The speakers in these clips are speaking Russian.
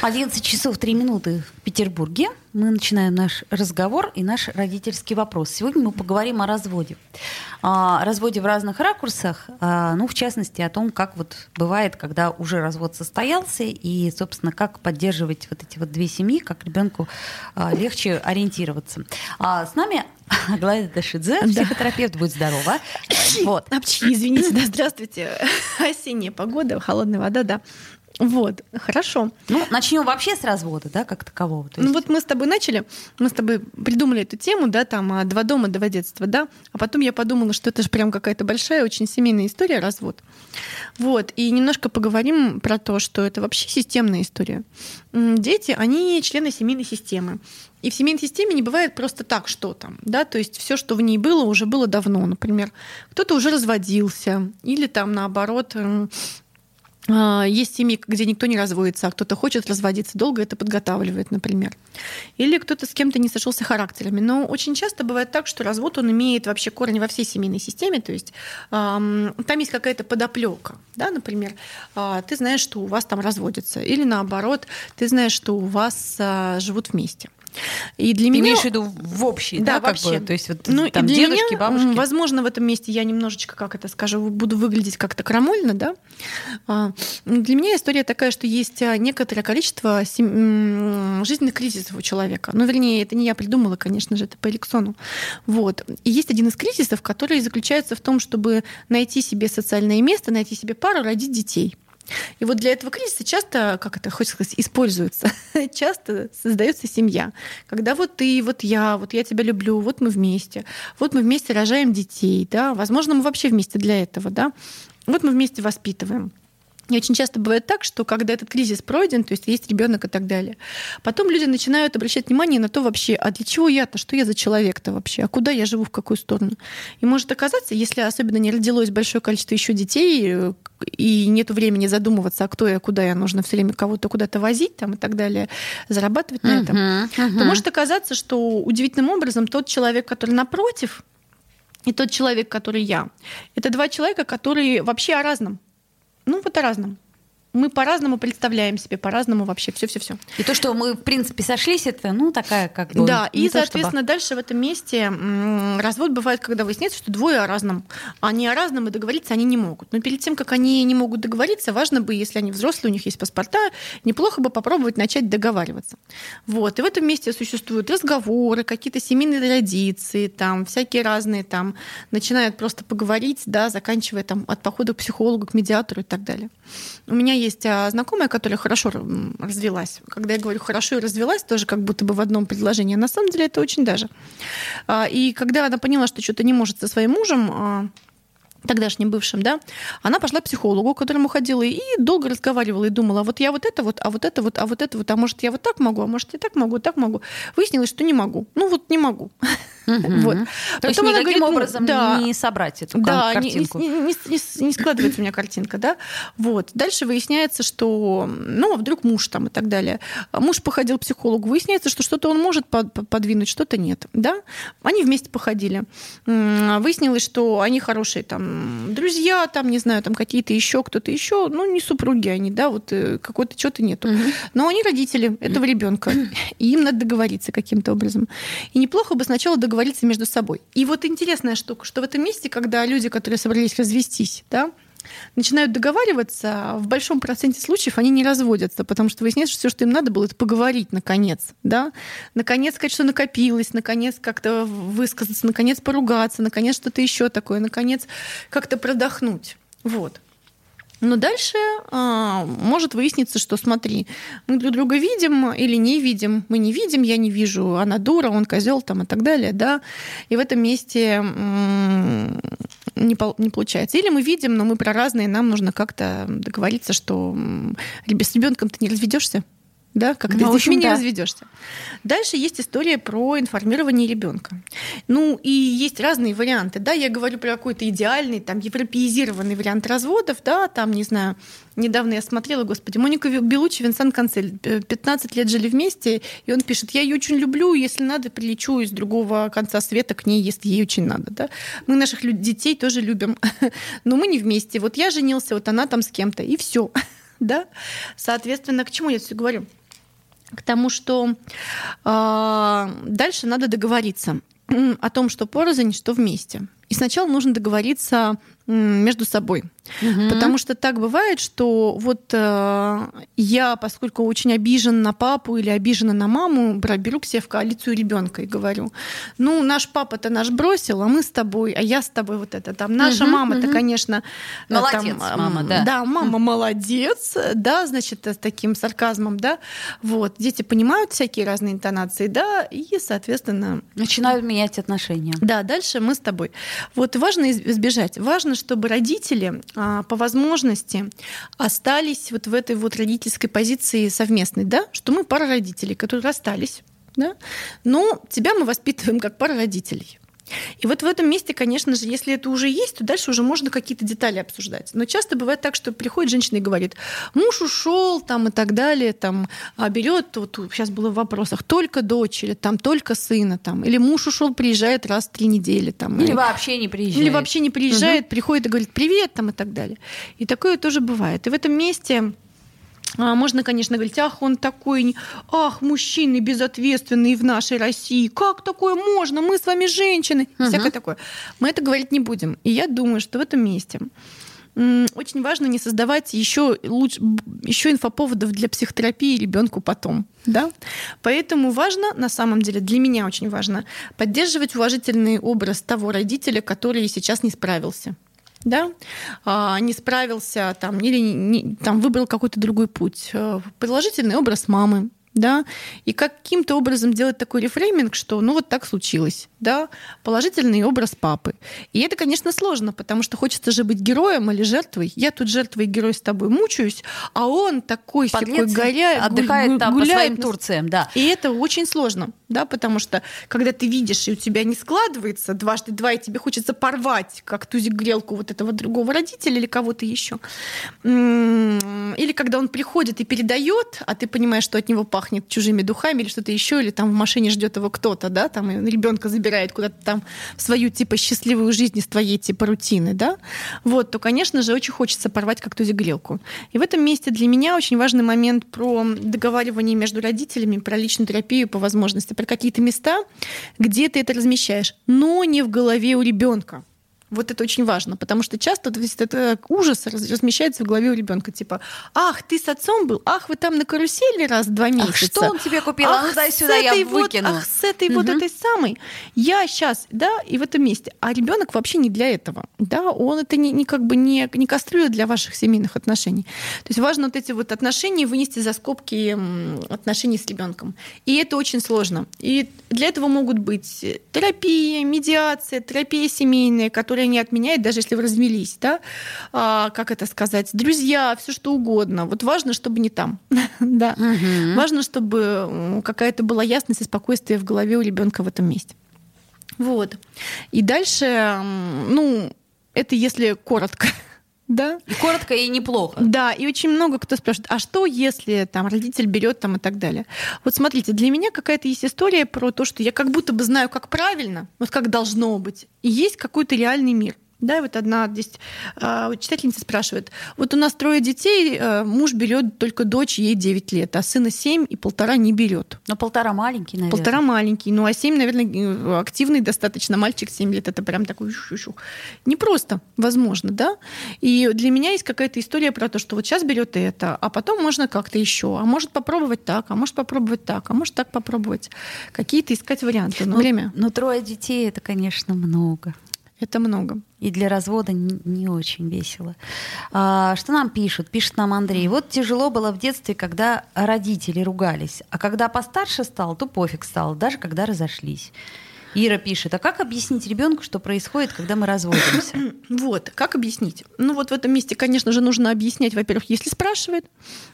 11 часов 3 минуты в Петербурге. Мы начинаем наш разговор и наш родительский вопрос. Сегодня мы поговорим о разводе. О разводе в разных ракурсах, а, ну, в частности, о том, как вот бывает, когда уже развод состоялся, и, собственно, как поддерживать вот эти вот две семьи, как ребенку а, легче ориентироваться. А с нами Аглая Дашидзе, психотерапевт, будь здорова. Вот. Апчхи, извините, да, здравствуйте. Осенняя погода, холодная вода, да. Вот, хорошо. Ну, начнем вообще с развода, да, как такового. есть... Ну вот мы с тобой начали, мы с тобой придумали эту тему, да, там, а, два дома, два детства, да, а потом я подумала, что это же прям какая-то большая, очень семейная история, развод. Вот, и немножко поговорим про то, что это вообще системная история. Дети, они члены семейной системы. И в семейной системе не бывает просто так, что там, да, то есть все, что в ней было, уже было давно, например, кто-то уже разводился, или там наоборот есть семьи, где никто не разводится, а кто-то хочет разводиться, долго это подготавливает, например. Или кто-то с кем-то не сошелся характерами. Но очень часто бывает так, что развод он имеет вообще корень во всей семейной системе, то есть там есть какая-то подоплека, да, например, э, ты знаешь, что у вас там разводятся, или наоборот, ты знаешь, что у вас э, живут вместе. И для Ты меня... имеешь в виду в общий, да, да вообще. Бы, то есть вот ну, там и для дедушки, меня, бабушки. Возможно, в этом месте я немножечко, как это скажу, буду выглядеть как-то крамольно, да. А, для меня история такая, что есть а, некоторое количество сем... жизненных кризисов у человека. Ну, вернее, это не я придумала, конечно же, это по Эликсону. Вот. И есть один из кризисов, который заключается в том, чтобы найти себе социальное место, найти себе пару, родить детей. И вот для этого кризиса часто, как это хочется сказать, используется, часто создается семья. Когда вот ты, вот я, вот я тебя люблю, вот мы вместе, вот мы вместе рожаем детей, да, возможно, мы вообще вместе для этого, да, вот мы вместе воспитываем. И очень часто бывает так, что когда этот кризис пройден, то есть есть ребенок и так далее, потом люди начинают обращать внимание на то вообще, а для чего я-то, что я за человек-то вообще, а куда я живу, в какую сторону. И может оказаться, если особенно не родилось большое количество еще детей, э, и нет времени задумываться, а кто я, куда я, нужно все время кого-то куда-то возить там, и так далее, зарабатывать на этом, uh-huh, uh-huh. то может оказаться, что удивительным образом тот человек, который напротив, и тот человек, который я, это два человека, которые вообще о разном. Ну, вот о разном мы по-разному представляем себе, по-разному вообще все-все-все. И то, что мы, в принципе, сошлись, это, ну, такая как бы... Да, и, соответственно, чтобы... дальше в этом месте развод бывает, когда выясняется, что двое о разном. Они о разном, и договориться они не могут. Но перед тем, как они не могут договориться, важно бы, если они взрослые, у них есть паспорта, неплохо бы попробовать начать договариваться. Вот. И в этом месте существуют разговоры, какие-то семейные традиции, там, всякие разные, там, начинают просто поговорить, да, заканчивая там от похода к психологу, к медиатору и так далее. У меня есть а, знакомая, которая хорошо развелась. Когда я говорю хорошо и развелась, тоже как будто бы в одном предложении. На самом деле это очень даже. А, и когда она поняла, что что-то не может со своим мужем, а, тогдашним бывшим, да, она пошла к психологу, к которому ходила, и долго разговаривала и думала, вот я вот это вот, а вот это вот, а вот это вот, а может я вот так могу, а может я так могу, так могу. Выяснилось, что не могу. Ну вот не могу. Вот. То есть никаким образом да, не собрать эту да, картинку. Не, не складывается у меня картинка, да. Вот. Дальше выясняется, что, ну, а вдруг муж там и так далее. Муж походил к психологу, выясняется, что что-то он может подвинуть, что-то нет, да. Они вместе походили. Выяснилось, что они хорошие там друзья, там, не знаю, там какие-то еще, кто-то еще, ну, не супруги они, да, вот э, какой-то что-то нету. Но они родители этого ребенка, и им надо договориться каким-то образом. И неплохо бы сначала договориться между собой. И вот интересная штука, что в этом месте, когда люди, которые собрались развестись, да, начинают договариваться, в большом проценте случаев они не разводятся, потому что выясняется, что все, что им надо было, это поговорить наконец, да, наконец сказать, что накопилось, наконец как-то высказаться, наконец поругаться, наконец что-то еще такое, наконец как-то продохнуть. Вот. Но дальше а, может выясниться, что смотри, мы друг друга видим или не видим, мы не видим, я не вижу, она дура, он козел там и так далее, да, и в этом месте не, не получается. Или мы видим, но мы про разные, нам нужно как-то договориться, что с ребенком ты не разведешься, да, как Ну, ты детьми общем, не да. разведешься. Дальше есть история про информирование ребенка. Ну, и есть разные варианты, да, я говорю про какой-то идеальный, там, европеизированный вариант разводов, да, там, не знаю, недавно я смотрела, господи, Моника Белучи, Винсент Канцель, э, 15 лет жили вместе, и он пишет, я ее очень люблю, если надо, прилечу из другого конца света к ней, если ей очень надо, да. Мы наших детей тоже любим, но мы не вместе. Вот я женился, вот она там с кем-то, и все, да. Соответственно, к чему я все говорю? К тому, что э, дальше надо договориться о том, что порознь, что вместе. И сначала нужно договориться между собой. Потому что так бывает, что вот э, я, поскольку очень обижен на папу или обижена на маму, беру к себе в коалицию ребенка и говорю, ну, наш папа-то наш бросил, а мы с тобой, а я с тобой вот это там. Наша Мгм, мама-то, мгм. конечно... э, Молодец, там, мама, да. Да, мама молодец, да, значит, с таким сарказмом, да. Вот, дети понимают всякие разные интонации, да, и, соответственно, Начинают менять отношения. да, дальше мы с тобой. Вот важно из- избежать. Важно, чтобы родители а, по возможности остались вот в этой вот родительской позиции совместной, да, что мы пара родителей, которые расстались, да, но тебя мы воспитываем как пара родителей. И вот в этом месте, конечно же, если это уже есть, то дальше уже можно какие-то детали обсуждать. Но часто бывает так, что приходит женщина и говорит, муж ушел там и так далее, там а берет, вот сейчас было в вопросах, только дочь или там только сына, там, или муж ушел, приезжает раз в три недели, там, Или и- вообще не приезжает. или вообще не приезжает, приходит и говорит привет там и так далее. И такое тоже бывает. И в этом месте можно, конечно, говорить, ах, он такой, ах, мужчины безответственные в нашей России, как такое можно, мы с вами женщины, Мгм. всякое такое. Мы это говорить не будем. И я думаю, что в этом месте очень важно не создавать еще лучше, еще инфоповодов для психотерапии ребенку потом. Да? Поэтому важно, на самом деле, для меня очень важно, поддерживать уважительный образ того родителя, который сейчас не справился да, а, не справился там, или не- там, выбрал какой-то другой путь. Э, Положительный образ мамы, да, и каким-то образом делать такой рефрейминг, что ну вот так случилось, да, положительный образ папы. И это, конечно, сложно, потому что хочется же быть героем или жертвой. Я тут жертва и герой с тобой мучаюсь, а он такой Подлец горя, отдыхает гу- там по гуляет своим на- Турциям, да. и это очень сложно, да, потому что когда ты видишь, и у тебя не складывается дважды два, и тебе хочется порвать, как тузик грелку вот этого другого родителя или кого-то еще. М, Или когда он приходит и передает, а ты понимаешь, что от него пахнет чужими духами или что-то еще, или там в машине ждет его кто-то, да, там ребенка забирает куда-то там в свою типа счастливую жизнь из твоей типа рутины, да, вот, то, конечно же, очень хочется порвать как тузик грелку. И в этом месте для меня очень важный момент про договаривание между родителями, про личную терапию по возможности, про какие-то места, где ты это размещаешь, но не в голове у ребенка. Вот это очень важно, потому что часто вот весь этот ужас раз- размещается в голове у ребенка. Типа, ах, ты с отцом был, ах, вы там на карусели раз в два месяца. Ах, что он тебе купил? А ну Ах, дай сюда, я этой вот- выкину. ах, с этой вот Мгм. этой самой. Я сейчас, да, и в этом месте. А ребенок вообще не для этого. Да, он это не, не как бы не, не кастрюля для ваших семейных отношений. То есть важно вот эти вот отношения вынести за скобки отношений с ребенком. И это очень сложно. И для этого могут быть терапия, медиация, терапия семейная, которая не отменяет, даже если вы развелись, да, А, как это сказать, друзья, все что угодно. Вот важно, чтобы не там. да. Мгм. Важно, чтобы какая-то была ясность и спокойствие в голове у ребенка в этом месте. Вот. И дальше, ну, это если коротко. Да? И коротко и неплохо. Да, и очень много кто спрашивает, а что, если там родитель берет там и так далее. Вот смотрите, для меня какая-то есть история про то, что я как будто бы знаю, как правильно, вот как должно быть, и есть какой-то реальный мир. Да, и вот одна здесь а, читательница спрашивает, вот у нас трое детей, а, муж берет только дочь, ей 9 лет, а сына 7 и полтора не берет. Но полтора маленький, наверное. Полтора маленький, ну а 7, наверное, активный достаточно. Мальчик 7 лет, это прям такой шу-шу. Непросто, возможно, да? И для меня есть какая-то история про то, что вот сейчас берет это, а потом можно как-то еще, а может попробовать так, а может попробовать так, а может так попробовать. Какие-то искать варианты. Но Ну, время Ну, трое детей это, конечно, много. Это много. И для развода не, не очень весело. А, что нам пишут? Пишет нам Андрей. Вот тяжело было в детстве, когда родители ругались. А когда постарше стал, то пофиг стал, даже когда разошлись. Ира пишет, а как объяснить ребенку, что происходит, когда мы разводимся? Вот, как объяснить? Ну вот в этом месте, конечно же, нужно объяснять, во-первых, если спрашивает,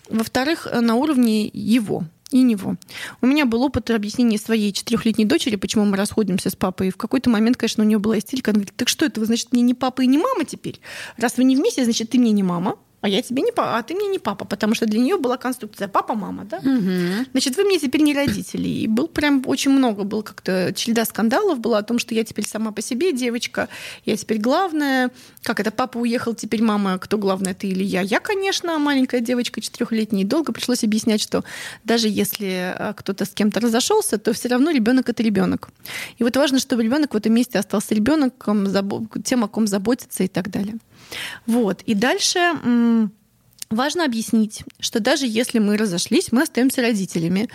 во-вторых, на уровне его, и него. У меня был опыт объяснения своей четырехлетней дочери, почему мы расходимся с папой. И в какой-то момент, конечно, у нее была истерика. Она говорит, так что это, вы, значит, мне не папа и не мама теперь? Раз вы не вместе, значит, ты мне не мама, а я тебе не папа, а ты мне не папа, потому что для нее была конструкция папа-мама, да? Угу. Значит, вы мне теперь не родители. И был прям очень много, был как-то череда скандалов была о том, что я теперь сама по себе девочка, я теперь главная. Как это, папа уехал, теперь мама, кто главная, ты или я? Я, конечно, маленькая девочка, четырехлетняя, и долго пришлось объяснять, что даже если э, кто-то с кем-то разошелся, то все равно ребенок это ребенок. И вот важно, чтобы ребенок в этом месте остался ребенком, тем, о ком заботиться и так далее. Вот. И дальше важно объяснить, что даже если мы разошлись, мы остаемся родителями,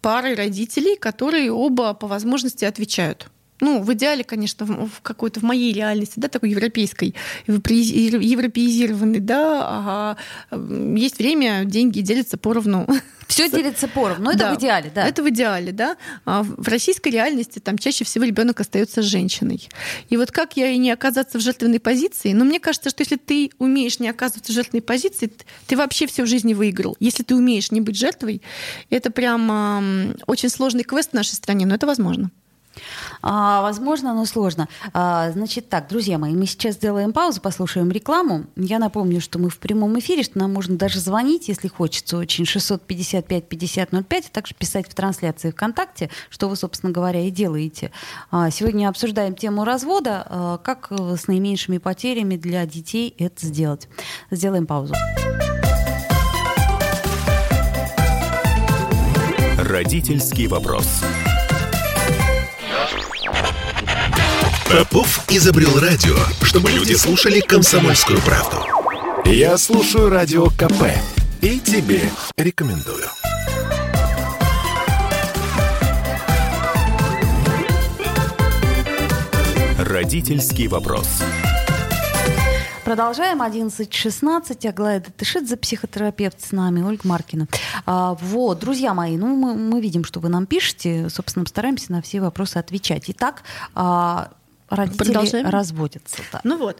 парой родителей, которые оба по возможности отвечают ну, в идеале, конечно, в какой-то в моей реальности, да, такой европейской, европеизированной, да, ага, есть время, деньги делятся поровну. Все делится поровну, это да, в идеале, да. Это в идеале, да. А в российской реальности там чаще всего ребенок остается женщиной. И вот как я и не оказаться в жертвенной позиции, но мне кажется, что если ты умеешь не оказываться в жертвенной позиции, ты вообще все в жизни выиграл. Если ты умеешь не быть жертвой, это прям очень сложный квест в нашей стране, но это возможно. А, возможно, но сложно. А, значит так, друзья мои, мы сейчас сделаем паузу, послушаем рекламу. Я напомню, что мы в прямом эфире, что нам можно даже звонить, если хочется, очень 655-5005, а также писать в трансляции ВКонтакте, что вы, собственно говоря, и делаете. А, сегодня обсуждаем тему развода, а, как с наименьшими потерями для детей это сделать. Сделаем паузу. Родительский вопрос. Попов изобрел радио, чтобы люди слушали комсомольскую правду. Я слушаю радио КП и тебе рекомендую. Родительский вопрос. Продолжаем. 11.16. Аглая Датышидзе, психотерапевт с нами, Ольга Маркина. А, вот, друзья мои, ну мы, мы видим, что вы нам пишете. Собственно, стараемся на все вопросы отвечать. Итак, а, родители Продолжаем. разводятся. Да. Ну вот.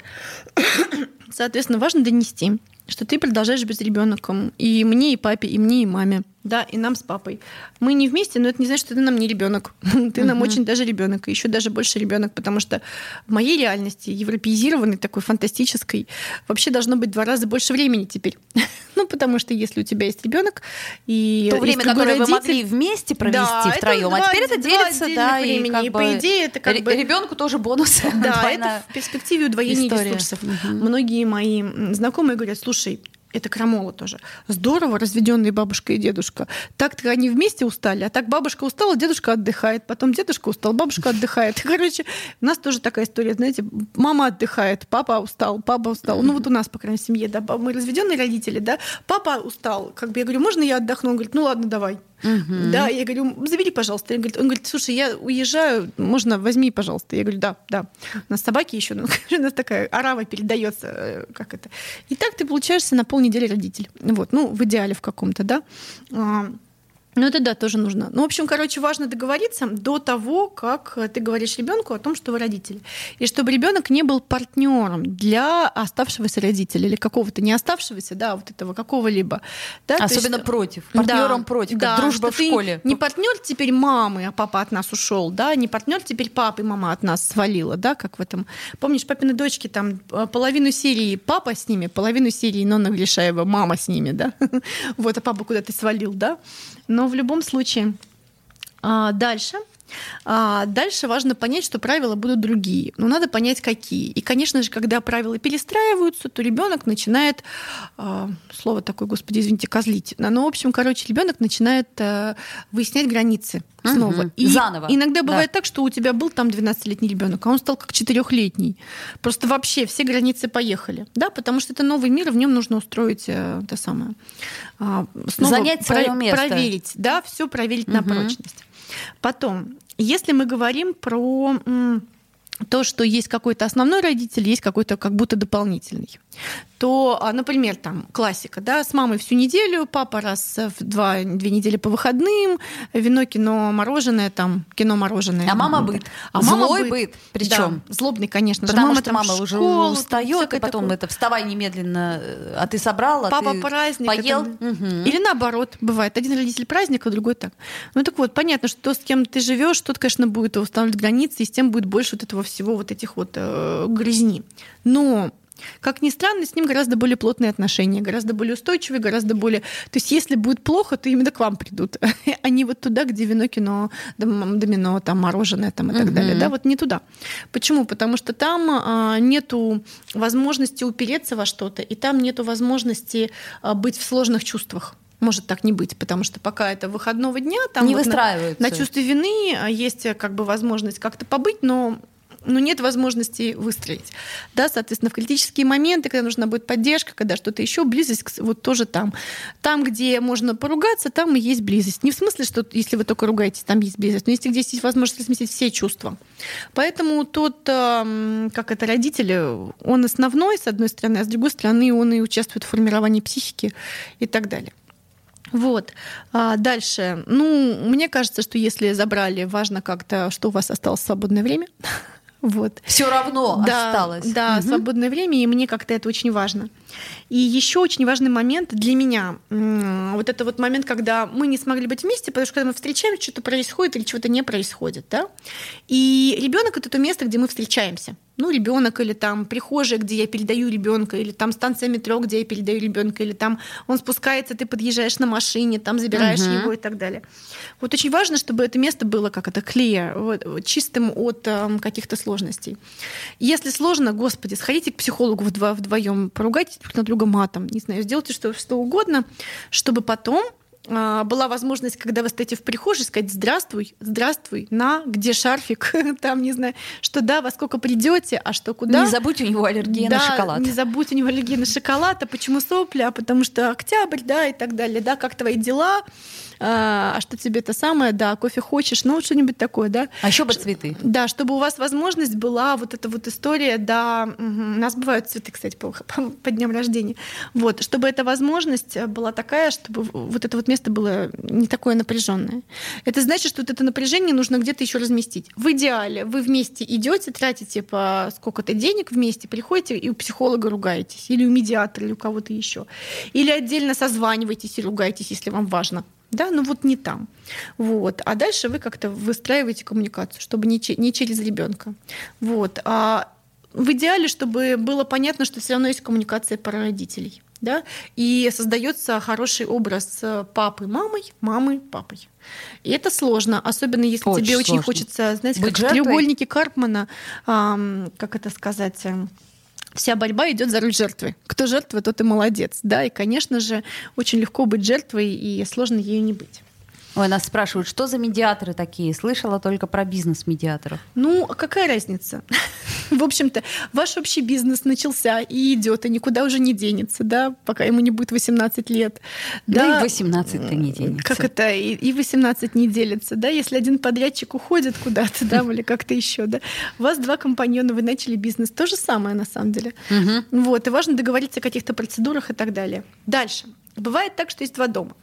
Соответственно, важно донести, что ты продолжаешь быть ребенком и мне, и папе, и мне, и маме. Да, и нам с папой. Мы не вместе, но это не значит, что ты нам не ребенок. ты нам очень даже ребенок, и еще даже больше ребенок, потому что в моей реальности, европеизированной, такой фантастической, вообще должно быть два раза больше времени теперь. ну, потому что если у тебя есть ребенок и то время, которое родитель, вы могли вместе провести да, втроем, а теперь это делится, да, времени, и, как и бы, по идее это как бы ребенку тоже бонус. Да, это в перспективе удвоения ресурсов. Многие мои знакомые говорят, слушай, это крамола тоже. Здорово, разведенные бабушка и дедушка. Так-то они вместе устали, а так бабушка устала, дедушка отдыхает, потом дедушка устал, бабушка отдыхает. Короче, у нас тоже такая история, знаете, мама отдыхает, папа устал, папа устал. Ну вот у нас, по крайней мере, семье, да, мы разведенные родители, да, папа устал, как бы я говорю, можно я отдохну? Он говорит, ну ладно, давай. Угу. Да, я говорю, забери, пожалуйста. Он говорит, он говорит, слушай, я уезжаю, можно возьми, пожалуйста. Я говорю, да, да. У нас собаки еще, ну, у нас такая арава передается, э, как это. И так ты получаешься на полнедели родитель. Вот, ну, в идеале в каком-то, да. Ну, это да, тоже нужно. Ну, в общем, короче, важно договориться до того, как ты говоришь ребенку о том, что вы родители. И чтобы ребенок не был партнером для оставшегося родителя или какого-то не оставшегося, да, вот этого какого-либо. Да, Особенно есть, против. Партнером да, против, как да, дружба в школе. Не партнер теперь мамы, а папа от нас ушел, да, не партнер теперь папы, мама от нас свалила, да, как в этом. Помнишь, папины дочки там э, половину серии папа с ними, половину серии Нонна Гришаева мама с ними, да. Вот, а папа куда-то свалил, да. Но в любом случае, а, дальше – а дальше важно понять, что правила будут другие. Но надо понять, какие. И, конечно же, когда правила перестраиваются, то ребенок начинает, э, слово такое, господи, извините, козлить. Ну, в общем, короче, ребенок начинает э, выяснять границы снова. Угу. И Заново. Иногда бывает да. так, что у тебя был там 12-летний ребенок, а он стал как 4-летний. Просто вообще все границы поехали. Да, потому что это новый мир, и в нем нужно устроить э, то самое. Э, снова Занять свое про- место. Проверить, да, все проверить угу. на прочность. Потом, если мы говорим про то, что есть какой-то основной родитель, есть какой-то как будто дополнительный то, а, например, там классика, да, с мамой всю неделю, папа раз в два, две недели по выходным, вино, кино, мороженое, там, кино, мороженое. А мама быт. А Злой мама быт. Причем. Да, злобный, конечно Потому мама что мама уже устает, и потом такое. это вставай немедленно, а ты собрал, а Папа ты праздник. поел. Это... Угу. Или наоборот, бывает. Один родитель праздника, другой так. Ну так вот, понятно, что то, с кем ты живешь, тот, конечно, будет устанавливать границы, и с тем будет больше вот этого всего, вот этих вот э, грязни. Но как ни странно, с ним гораздо более плотные отношения, гораздо более устойчивые, гораздо более... То есть если будет плохо, то именно к вам придут, а не вот туда, где вино, кино, домино, там мороженое там, и так угу. далее. Да, вот не туда. Почему? Потому что там а, нету возможности упереться во что-то, и там нету возможности а, быть в сложных чувствах может так не быть, потому что пока это выходного дня, там не вот выстраиваются. На, на чувстве вины а, есть как бы возможность как-то побыть, но ну, нет возможности выстроить. Да, соответственно, в критические моменты, когда нужна будет поддержка, когда что-то еще, близость вот тоже там. Там, где можно поругаться, там и есть близость. Не в смысле, что если вы только ругаетесь, там есть близость, но если здесь есть возможность разместить все чувства. Поэтому тот, как это, родитель, он основной, с одной стороны, а с другой стороны, он и участвует в формировании психики и так далее. Вот. А дальше. Ну, мне кажется, что если забрали, важно как-то, что у вас осталось свободное время. Вот. Все равно да, осталось. Да, угу. свободное время, и мне как-то это очень важно. И еще очень важный момент для меня, вот это вот момент, когда мы не смогли быть вместе, потому что когда мы встречаемся, что-то происходит или чего-то не происходит, да. И ребенок это то место, где мы встречаемся ну, ребенок, или там прихожая, где я передаю ребенка, или там станция метро, где я передаю ребенка, или там он спускается, ты подъезжаешь на машине, там забираешь угу. его и так далее. Вот очень важно, чтобы это место было как это clear, вот, чистым от э, каких-то сложностей. Если сложно, господи, сходите к психологу вдво- вдвоем, поругайтесь друг на друга матом, не знаю, сделайте что, что угодно, чтобы потом была возможность, когда вы стоите в прихожей, сказать «Здравствуй, здравствуй, на, где шарфик?» Там, не знаю, что да, во сколько придете, а что куда. Не забудь у него аллергия да, на шоколад. не забудь у него аллергия на шоколад, а почему сопли, а потому что октябрь, да, и так далее, да, как твои дела, а, а что тебе это самое, да, кофе хочешь, ну, что-нибудь такое, да. А еще бы цветы. Да, чтобы у вас возможность была вот эта вот история, да, у нас бывают цветы, кстати, по, по, по дням рождения, вот, чтобы эта возможность была такая, чтобы вот это вот место было не такое напряженное. Это значит, что вот это напряжение нужно где-то еще разместить. В идеале вы вместе идете, тратите по сколько-то денег вместе, приходите и у психолога ругаетесь, или у медиатора, или у кого-то еще. Или отдельно созваниваетесь и ругаетесь, если вам важно. Да, ну вот не там. Вот. А дальше вы как-то выстраиваете коммуникацию, чтобы не, не через ребенка. Вот. А в идеале, чтобы было понятно, что все равно есть коммуникация про родителей да, и создается хороший образ папы мамой, мамы папой. И это сложно, особенно если очень тебе сложно. очень хочется, знаете, Быть как жертвой? в треугольнике Карпмана, эм, как это сказать, э, вся борьба идет за роль жертвы. Кто жертва, тот и молодец, да, и, конечно же, очень легко быть жертвой, и сложно ею не быть. Ой, нас спрашивают, что за медиаторы такие? Слышала только про бизнес-медиаторов. Ну, какая разница? В общем-то, ваш общий бизнес начался и идет, и никуда уже не денется, да, пока ему не будет 18 лет. Да, да и 18-то не денется. Как это? И 18 не делится, да, если один подрядчик уходит куда-то, да, или как-то еще, да. У вас два компаньона, вы начали бизнес. То же самое, на самом деле. Вот, и важно договориться о каких-то процедурах и так далее. Дальше. Бывает так, что есть два дома.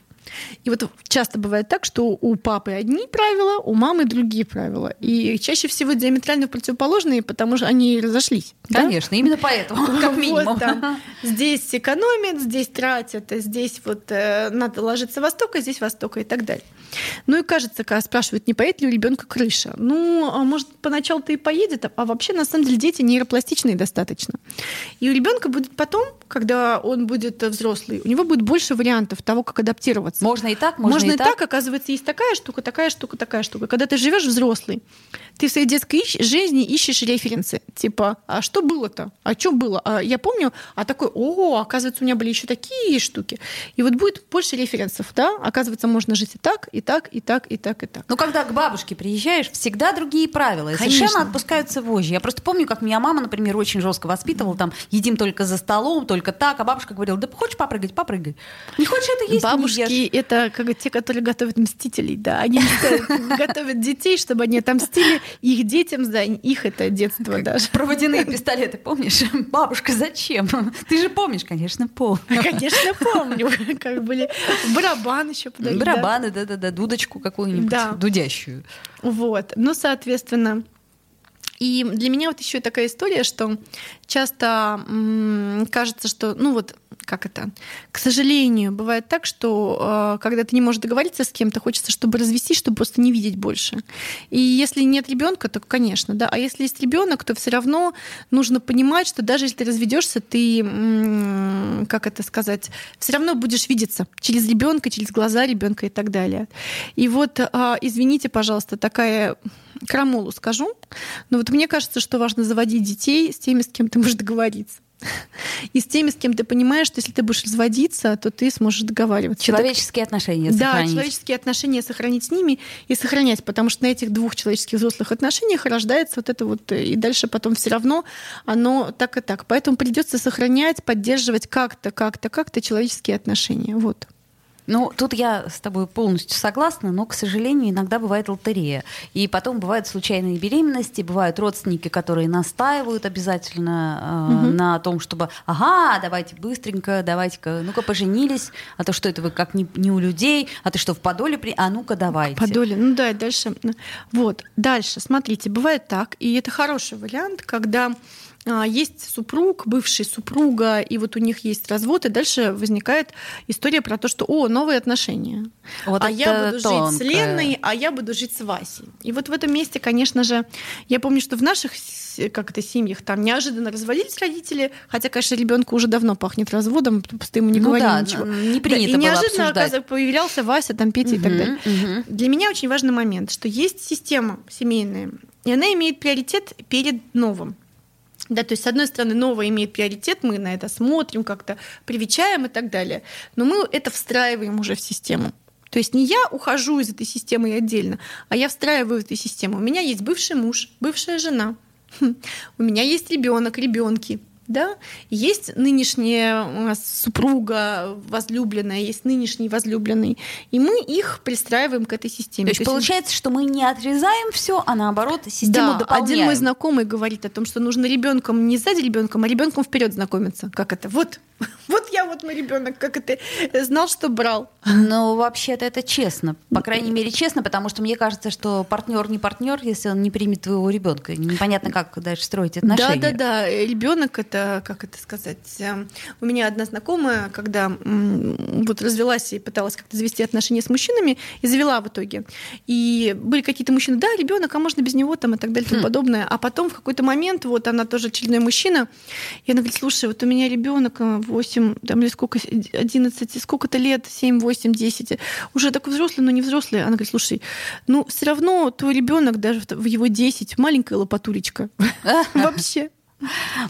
И вот часто бывает так, что у папы одни правила, у мамы другие правила. И чаще всего диаметрально противоположные, потому что они разошлись. Конечно, да? именно поэтому, как минимум. Вот, там, здесь экономят, здесь тратят, здесь вот э, надо ложиться востока, здесь востока и так далее. Ну и кажется, когда спрашивают, не поедет ли у ребенка крыша. Ну, а может, поначалу-то и поедет, а вообще, на самом деле, дети нейропластичные достаточно. И у ребенка будет потом, когда он будет взрослый, у него будет больше вариантов того, как адаптироваться. Можно и так, можно, можно и, и так. так. Оказывается, есть такая штука, такая штука, такая штука. Когда ты живешь взрослый, ты в своей детской жизни ищешь референсы. Типа, а что было-то? А что было? А я помню, а такой, о, оказывается, у меня были еще такие штуки. И вот будет больше референсов, да? Оказывается, можно жить и так, и так, и так, и так, и так. Ну, когда к бабушке приезжаешь, всегда другие правила. И совершенно отпускаются вожжи. Я просто помню, как меня мама, например, очень жестко воспитывала, там, едим только за столом, только только так, а бабушка говорила, да хочешь попрыгать, попрыгай. Не хочешь это есть, Бабушки не ешь. Это как те, которые готовят мстителей, да. Они готовят детей, чтобы они отомстили их детям за их это детство даже. Проводяные пистолеты, помнишь? Бабушка, зачем? Ты же помнишь, конечно, помню. Конечно, помню. Как были барабан еще подали. Барабаны, да-да-да, дудочку какую-нибудь, Да. дудящую. Вот. Ну, соответственно, и для меня вот еще такая история, что часто кажется, что, ну вот, как это, к сожалению, бывает так, что э, когда ты не можешь договориться с кем-то, хочется, чтобы развестись, чтобы просто не видеть больше. И если нет ребенка, то, конечно, да. А если есть ребенок, то все равно нужно понимать, что даже если ты разведешься, ты, как это сказать, все равно будешь видеться через ребенка, через глаза ребенка и так далее. И вот, а, извините, пожалуйста, такая крамолу скажу, но вот мне кажется, что важно заводить детей с теми, с кем ты можешь договориться. И с теми, с кем ты понимаешь, что если ты будешь разводиться, то ты сможешь договариваться. Человеческие отношения Да, сохранить. человеческие отношения сохранить с ними и сохранять, потому что на этих двух человеческих взрослых отношениях рождается вот это вот, э, и дальше потом все равно оно так и так. Поэтому придется сохранять, поддерживать как-то, как-то, как-то человеческие отношения. Вот. Ну, тут я с тобой полностью согласна, но, к сожалению, иногда бывает лотерея. И потом бывают случайные беременности, бывают родственники, которые настаивают обязательно э, Мгм. на том, чтобы, ага, давайте быстренько, давайте-ка, ну-ка поженились, а то что это вы как не, не у людей, а ты что в Подоле, при... а ну-ка давайте. Подоле. Ну да, дальше. Вот. Дальше, смотрите, бывает так, и это хороший вариант, когда есть супруг, бывший супруга, и вот у них есть развод, и дальше возникает история про то, что, о, новые отношения. Вот а я буду жить с. Леной, а я буду жить с Васей. И вот в этом месте, конечно же, я помню, что в наших с- как это, семьях там неожиданно разводились родители, хотя, конечно, ребенку уже давно пахнет разводом, просто ему не Ну говорили да, ничего. не Да, принято и было неожиданно, оказывается, появлялся Вася, там Петя и так далее. Мгм. Для меня очень важный момент, что есть система семейная, и она имеет приоритет перед новым. Да, то есть, с одной стороны, новое имеет приоритет, мы на это смотрим, как-то привечаем и так далее. Но мы это встраиваем уже в систему. То есть не я ухожу из этой системы отдельно, а я встраиваю в эту систему. У меня есть бывший муж, бывшая жена, у меня есть ребенок, ребенки. Да? Есть нынешняя у нас супруга возлюбленная, есть нынешний возлюбленный. И мы их пристраиваем к этой системе. То есть То есть получается, что мы не отрезаем все, а наоборот систему да, дополняем. один мой знакомый говорит о том, что нужно ребенком не сзади ребенком, а ребенком вперед знакомиться. Как это? Вот, вот я вот мой ребенок, как это знал, что брал. Ну, вообще-то это честно. По крайней мере, честно, потому что мне кажется, что партнер не партнер, если он не примет твоего ребенка. Непонятно, как дальше строить отношения. Да, да, да. Ребенок это, как это сказать? э, У меня одна знакомая, когда вот развелась и пыталась как-то завести отношения с мужчинами, и завела в итоге. И были какие-то мужчины, да, ребенок, а можно без него там и так далее и тому Хм. подобное. А потом в какой-то момент, вот она тоже очередной мужчина, и она говорит, слушай, вот у меня ребенок 8, там или сколько, 11, сколько-то лет, 7, 8, 10, уже такой взрослый, но не взрослый. Она говорит, слушай, ну все равно твой ребенок даже в его 10 маленькая лопатулечка. Вообще.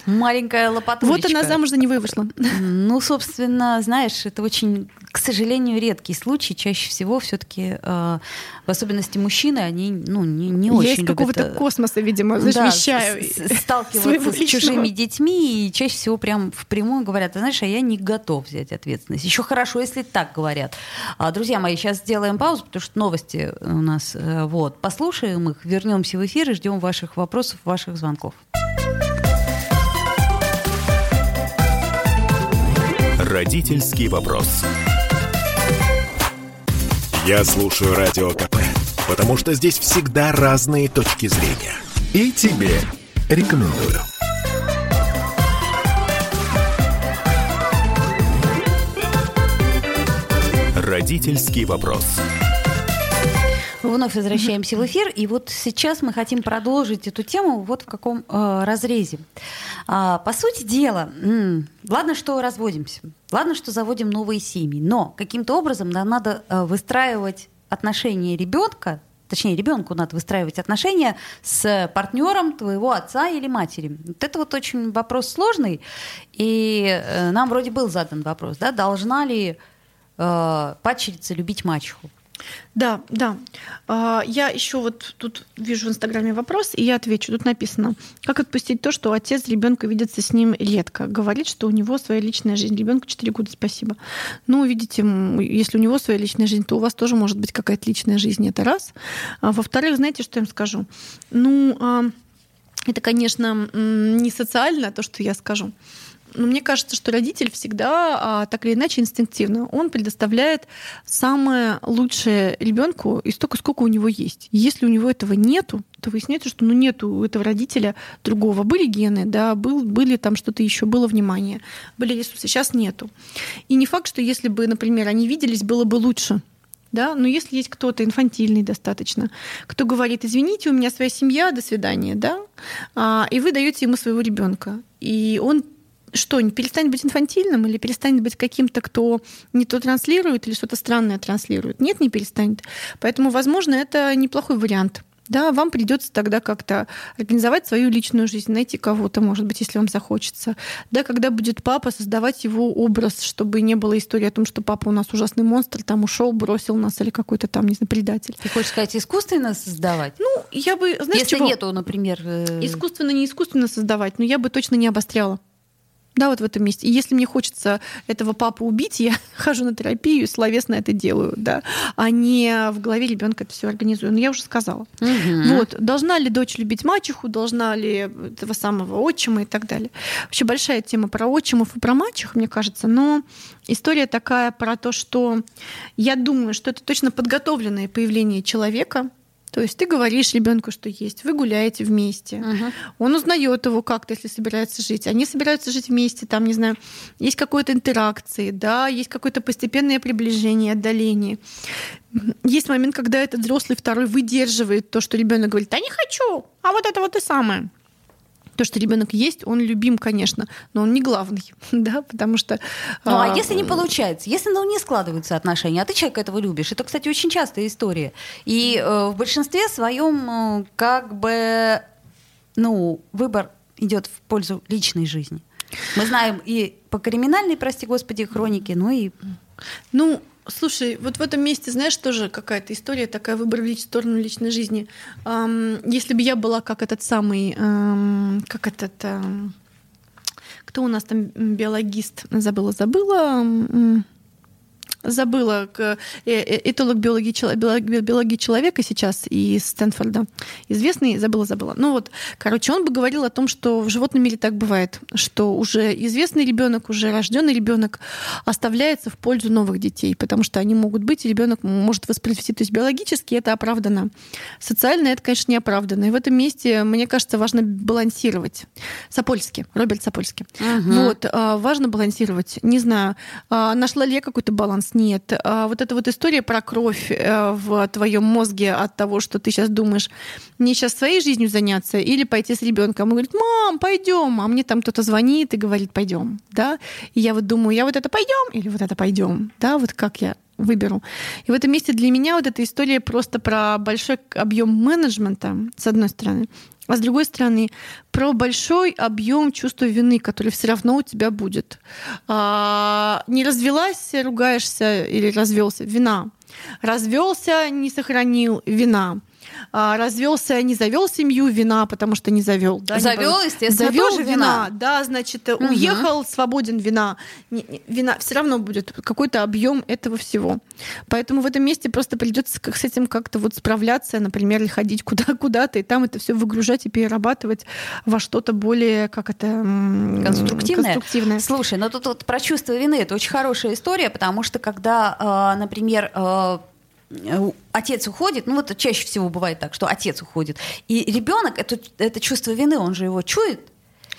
Маленькая лопатулечка. Вот она замуж за него и вышла. Ну, собственно, знаешь, это очень, к сожалению, редкий случай. Чаще всего все-таки, в особенности мужчины, они ну, не, не Я очень из какого-то любят, э, космоса, видимо, да, защищаю. с- чужими детьми и чаще всего прям впрямую говорят, «Ты знаешь, а я не готов взять ответственность. Еще хорошо, если так говорят. А, друзья мои, сейчас сделаем паузу, потому что новости у нас э, вот. Послушаем их, вернемся в эфир и ждем ваших вопросов, ваших звонков. Родительский вопрос. Я слушаю Радио КП, потому что здесь всегда разные точки зрения. И тебе рекомендую. Родительский вопрос. Вновь возвращаемся в эфир, и вот сейчас мы хотим продолжить эту тему вот в каком э, разрезе. А, по сути дела, м, ладно, что разводимся, ладно, что заводим новые семьи, но каким-то образом нам надо э, выстраивать отношения ребенка, точнее, ребенку надо выстраивать отношения с партнером твоего отца или матери. Вот это вот очень вопрос сложный, и э, нам вроде был задан вопрос, да, должна ли э, падчерица любить мачеху? Да, да. А, я еще вот тут вижу в Инстаграме вопрос, и я отвечу. Тут написано, как отпустить то, что отец ребенка видится с ним редко. Говорит, что у него своя личная жизнь. Ребенку 4 года, спасибо. Ну, видите, если у него своя личная жизнь, то у вас тоже может быть какая-то личная жизнь. Это раз. А, во-вторых, знаете, что я им скажу? Ну, а, это, конечно, не социально, то, что я скажу. Но мне кажется, что родитель всегда а, так или иначе инстинктивно он предоставляет самое лучшее ребенку и столько, сколько у него есть. Если у него этого нету, то выясняется, что ну, нету у этого родителя другого. Были гены, да, был, были там что-то еще, было внимание, были ресурсы. Сейчас нету. И не факт, что если бы, например, они виделись, было бы лучше. Да? Но если есть кто-то инфантильный достаточно, кто говорит, извините, у меня своя семья, до свидания, да, а, и вы даете ему своего ребенка, и он что, не перестанет быть инфантильным или перестанет быть каким-то, кто не то транслирует или что-то странное транслирует? Нет, не перестанет. Поэтому, возможно, это неплохой вариант. Да, вам придется тогда как-то организовать свою личную жизнь, найти кого-то, может быть, если вам захочется. Да, когда будет папа, создавать его образ, чтобы не было истории о том, что папа у нас ужасный монстр, там ушел, бросил нас или какой-то там, не знаю, предатель. Ты хочешь сказать, искусственно создавать? Ну, я бы, знаешь, Если чего? нету, например... Э, искусственно, не искусственно создавать, но я бы точно не обостряла. Да, вот в этом месте. И если мне хочется этого папу убить, я хожу на терапию и словесно это делаю, да, а не в голове ребенка это все организую. Но я уже сказала. Угу. Вот. Должна ли дочь любить мачеху, должна ли этого самого отчима и так далее. Вообще большая тема про отчимов и про мачех, мне кажется, но история такая про то, что я думаю, что это точно подготовленное появление человека, то есть ты говоришь ребенку, что есть, вы гуляете вместе, uh-huh. он узнает его как-то, если собирается жить. Они собираются жить вместе, там, не знаю, есть какой-то интеракции, да, есть какое-то постепенное приближение, отдаление. Есть момент, когда этот взрослый второй выдерживает то, что ребенок говорит, да не хочу, а вот это вот и самое то, что ребенок есть, он любим, конечно, но он не главный, да, потому что... Ну, а, а если не получается, если ну, не складываются отношения, а ты человека этого любишь, это, кстати, очень частая история. И э, в большинстве своем э, как бы, ну, выбор идет в пользу личной жизни. Мы знаем и по криминальной, прости господи, хронике, ну и... Ну, Слушай, вот в этом месте, знаешь, тоже какая-то история такая, выбор в сторону личной жизни. Если бы я была как этот самый, как этот, кто у нас там биологист, забыла, забыла, забыла, э, э, этолог биологии, биологии человека сейчас из Стэнфорда, известный, забыла, забыла. Ну вот, короче, он бы говорил о том, что в животном мире так бывает, что уже известный ребенок, уже рожденный ребенок оставляется в пользу новых детей, потому что они могут быть, и ребенок может воспроизвести. То есть биологически это оправдано. Социально это, конечно, не оправдано. И в этом месте, мне кажется, важно балансировать. Сапольский, Роберт Сапольский. Угу. Вот, а, важно балансировать. Не знаю, а, нашла ли я какой-то баланс нет. А вот эта вот история про кровь э, в твоем мозге от того, что ты сейчас думаешь, мне сейчас своей жизнью заняться или пойти с ребенком. Он говорит, мам, пойдем. А мне там кто-то звонит и говорит, пойдем. Да? И я вот думаю, я вот это пойдем или вот это пойдем. Да, вот как я выберу. И в этом месте для меня вот эта история просто про большой объем менеджмента, с одной стороны, а с другой стороны, про большой объем чувства вины, который все равно у тебя будет. А, не развелась, ругаешься или развелся, вина. Развелся, не сохранил, вина. А, развелся, не завел семью, вина, потому что не завел. Да, завел, не... естественно, завел тоже вина. вина. Да, значит, угу. уехал, свободен вина. Не, не, вина все равно будет какой-то объем этого всего. Поэтому в этом месте просто придется с этим как-то вот справляться, например, ходить куда куда-то и там это все выгружать и перерабатывать во что-то более, как это конструктивное. конструктивное. Слушай, но тут вот про чувство вины это очень хорошая история, потому что когда, а, например, а, отец уходит, ну вот чаще всего бывает так, что отец уходит, и ребенок это, это чувство вины, он же его чует,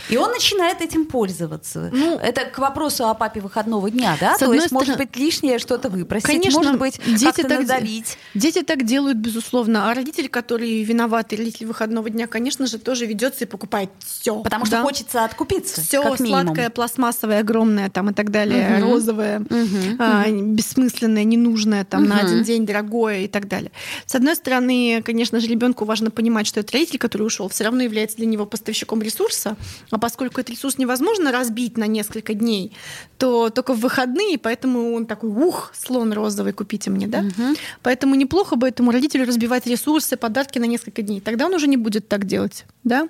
и он начинает этим пользоваться. Ну, это к вопросу о папе выходного дня, да? То есть, стороны, может быть, лишнее что-то выпросить, конечно, может быть, дети так надавить. Дети так делают, безусловно. А родители, которые виноваты, родители выходного дня, конечно же, тоже ведется и покупает все. Потому что да? хочется откупиться. Все сладкое, пластмассовое, огромное там и так далее, угу. розовое, угу. А, бессмысленное, ненужное, там угу. на один день дорогое и так далее. С одной стороны, конечно же, ребенку важно понимать, что этот родитель, который ушел, все равно является для него поставщиком ресурса, А поскольку этот ресурс невозможно разбить на несколько дней, то только в выходные, поэтому он такой, ух, слон розовый, купите мне, да? Угу. Поэтому неплохо бы этому родителю разбивать ресурсы, подарки на несколько дней. Тогда он уже не будет так делать, да?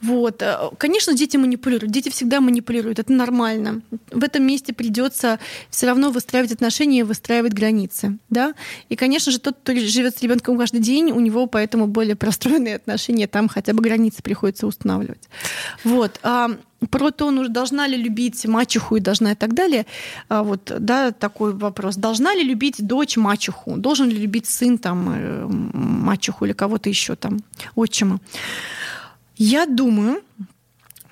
Вот. Э, конечно, дети манипулируют. Дети всегда манипулируют. Это нормально. В этом месте придется все равно выстраивать отношения и выстраивать границы, да? И, конечно же, тот, кто живет с ребенком каждый день, у него поэтому более простроенные отношения, там хотя бы границы приходится устанавливать. Вот. А про то, ну, должна ли любить мачеху и должна и так далее, а вот, да, такой вопрос. Должна ли любить дочь мачеху? Должен ли любить сын там э, мачеху или кого-то еще там, отчима? Я думаю,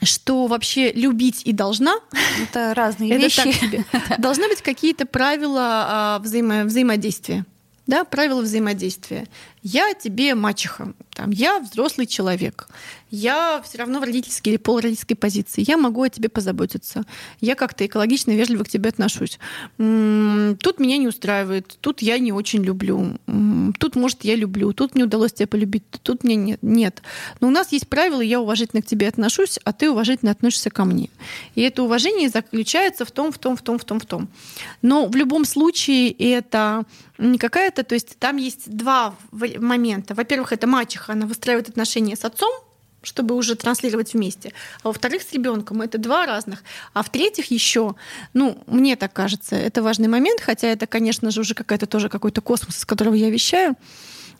что вообще любить и должна это разные это вещи. Так себе. Должны быть какие-то правила а, взаимо взаимодействия. Да, правила взаимодействия. Я тебе мачеха, там, я взрослый человек я все равно в родительской или полуродительской позиции. Я могу о тебе позаботиться. Я как-то экологично вежливо к тебе отношусь. Тут меня не устраивает, тут я не очень люблю, тут, может, я люблю, тут мне удалось тебя полюбить, тут мне нет. нет. Но у нас есть правила, я уважительно к тебе отношусь, а ты уважительно относишься ко мне. И это уважение заключается в том, в том, в том, в том, в том. Но в любом случае это не какая-то, то есть там есть два момента. Во-первых, это мачеха, она выстраивает отношения с отцом, чтобы уже транслировать вместе. А во-вторых, с ребенком это два разных. А в-третьих, еще, ну, мне так кажется, это важный момент, хотя это, конечно же, уже какая-то тоже какой-то космос, из которого я вещаю,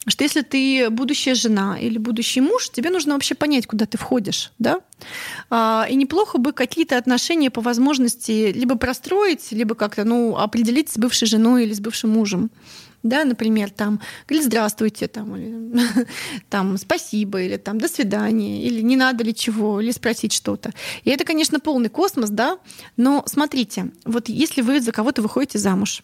что если ты будущая жена или будущий муж, тебе нужно вообще понять, куда ты входишь, да? А, и неплохо бы какие-то отношения по возможности либо простроить, либо как-то, ну, определить с бывшей женой или с бывшим мужем да, например, там, говорит, здравствуйте, там, или, там, спасибо, или там, до свидания, или не надо ли чего, или спросить что-то. И это, конечно, полный космос, да, но смотрите, вот если вы за кого-то выходите замуж,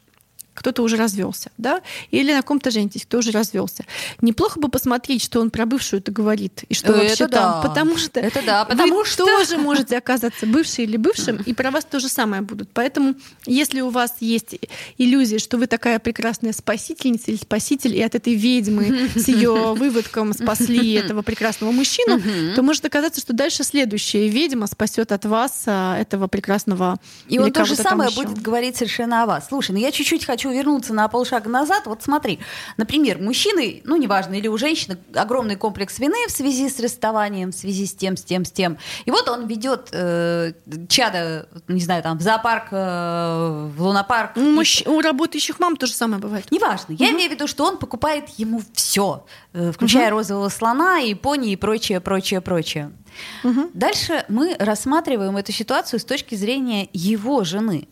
кто-то уже развелся, да, или на ком-то женитесь, кто уже развелся. Неплохо бы посмотреть, что он про бывшую это говорит, и что это вообще да. там, потому что это да, потому вы что тоже можете оказаться бывшей или бывшим, и про вас то же самое будут. Поэтому, если у вас есть иллюзия, что вы такая прекрасная спасительница или спаситель, и от этой ведьмы с ее выводком спасли этого прекрасного мужчину, то может оказаться, что дальше следующая ведьма спасет от вас а, этого прекрасного. И он то же самое будет говорить совершенно о вас. Слушай, ну я чуть-чуть хочу хочу вернуться на полшага назад. Вот смотри, например, мужчины, ну, неважно, или у женщины огромный комплекс вины в связи с расставанием, в связи с тем, с тем, с тем. И вот он ведет э, чада, не знаю, там, в зоопарк, э, в лунопарк. У, мужч... у работающих мам то же самое бывает. Неважно. Я угу. имею в виду, что он покупает ему все, э, включая угу. розового слона, и пони и прочее, прочее, прочее. Угу. Дальше мы рассматриваем эту ситуацию с точки зрения его жены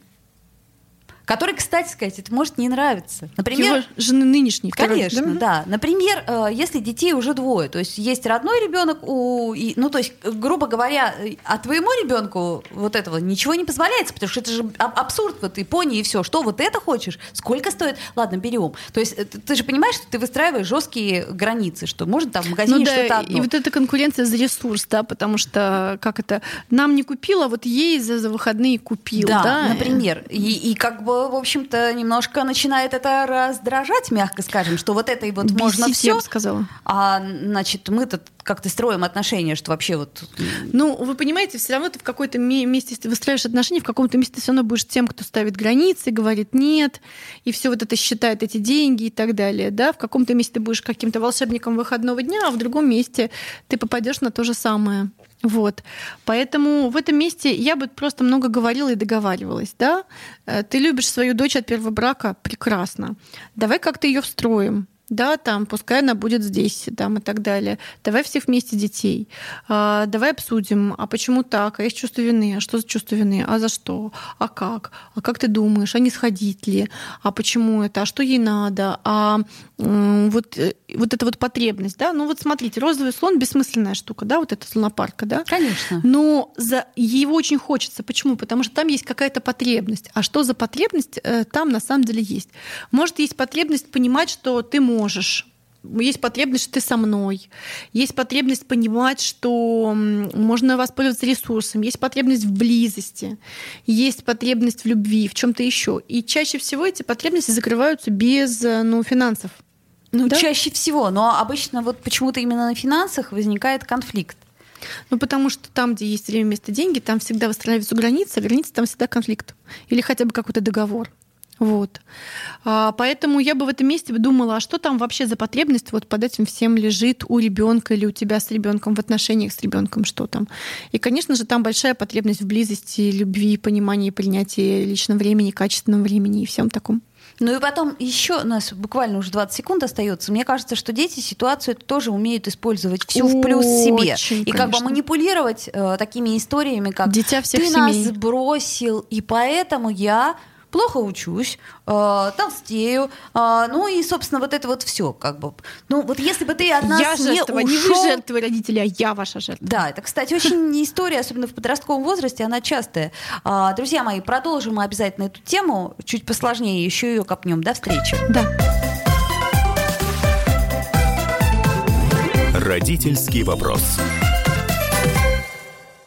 который, кстати сказать, это может не нравиться. Например, Его жены нынешней. Конечно, второй, да? да. Например, э, если детей уже двое, то есть есть родной ребенок, у, и, ну то есть, грубо говоря, а твоему ребенку вот этого ничего не позволяется, потому что это же абсурд, вот и пони, и все. Что вот это хочешь? Сколько стоит? Ладно, берем. То есть э, ты же понимаешь, что ты выстраиваешь жесткие границы, что может там в магазине ну, да, что-то одно. И вот эта конкуренция за ресурс, да, потому что как это нам не купила, вот ей за, за выходные купил, да, да? например. И, и как бы в общем-то, немножко начинает это раздражать, мягко скажем, что вот это и вот Бесить, можно все. Я бы сказала. А, значит, мы-то как-то строим отношения, что вообще вот... Ну, вы понимаете, все равно ты в какой-то месте, выстраиваешь отношения, в каком-то месте все равно будешь тем, кто ставит границы, говорит нет, и все вот это считает эти деньги и так далее, да, в каком-то месте ты будешь каким-то волшебником выходного дня, а в другом месте ты попадешь на то же самое. Вот. Поэтому в этом месте я бы просто много говорила и договаривалась, да. Э, ты любишь свою дочь от первого брака, прекрасно. Давай как-то ее встроим да, там, пускай она будет здесь, там, и так далее. Давай всех вместе детей. А, давай обсудим, а почему так, а есть чувство вины, а что за чувство вины, а за что, а как, а как ты думаешь, а не сходить ли, а почему это, а что ей надо, а вот, э, вот эта вот потребность, да, ну вот смотрите, розовый слон бессмысленная штука, да, вот это слонопарка, да? Конечно. Но за, его очень хочется. Почему? Потому что там есть какая-то потребность. А что за потребность э, там на самом деле есть? Может, есть потребность понимать, что ты можешь можешь. Есть потребность, что ты со мной. Есть потребность понимать, что можно воспользоваться ресурсом. Есть потребность в близости. Есть потребность в любви, в чем-то еще. И чаще всего эти потребности закрываются без ну, финансов. Ну, да? чаще всего. Но обычно вот почему-то именно на финансах возникает конфликт. Ну, потому что там, где есть время, место, деньги, там всегда выстраиваются границы, а границы там всегда конфликт. Или хотя бы какой-то договор. Вот. А, поэтому я бы в этом месте думала, а что там вообще за потребность вот под этим всем лежит у ребенка или у тебя с ребенком в отношениях с ребенком, что там. И, конечно же, там большая потребность в близости, любви, понимании, принятии личного времени, качественного времени и всем таком. Ну и потом еще у нас буквально уже 20 секунд остается. Мне кажется, что дети ситуацию тоже умеют использовать всю в плюс себе. Очень, и как бы конечно. манипулировать э, такими историями, как Дитя всех ты семей. нас бросил, и поэтому я плохо учусь, э, толстею, э, ну и, собственно, вот это вот все, как бы. Ну вот если бы ты от нас я не жертва, не вы ушел, жертвы родители, а я ваша жертва. да, это, кстати, очень история, особенно в подростковом возрасте, она частая. А, Друзья мои, продолжим мы обязательно эту тему, чуть посложнее, еще ее копнем. До встречи. Да. Родительский вопрос.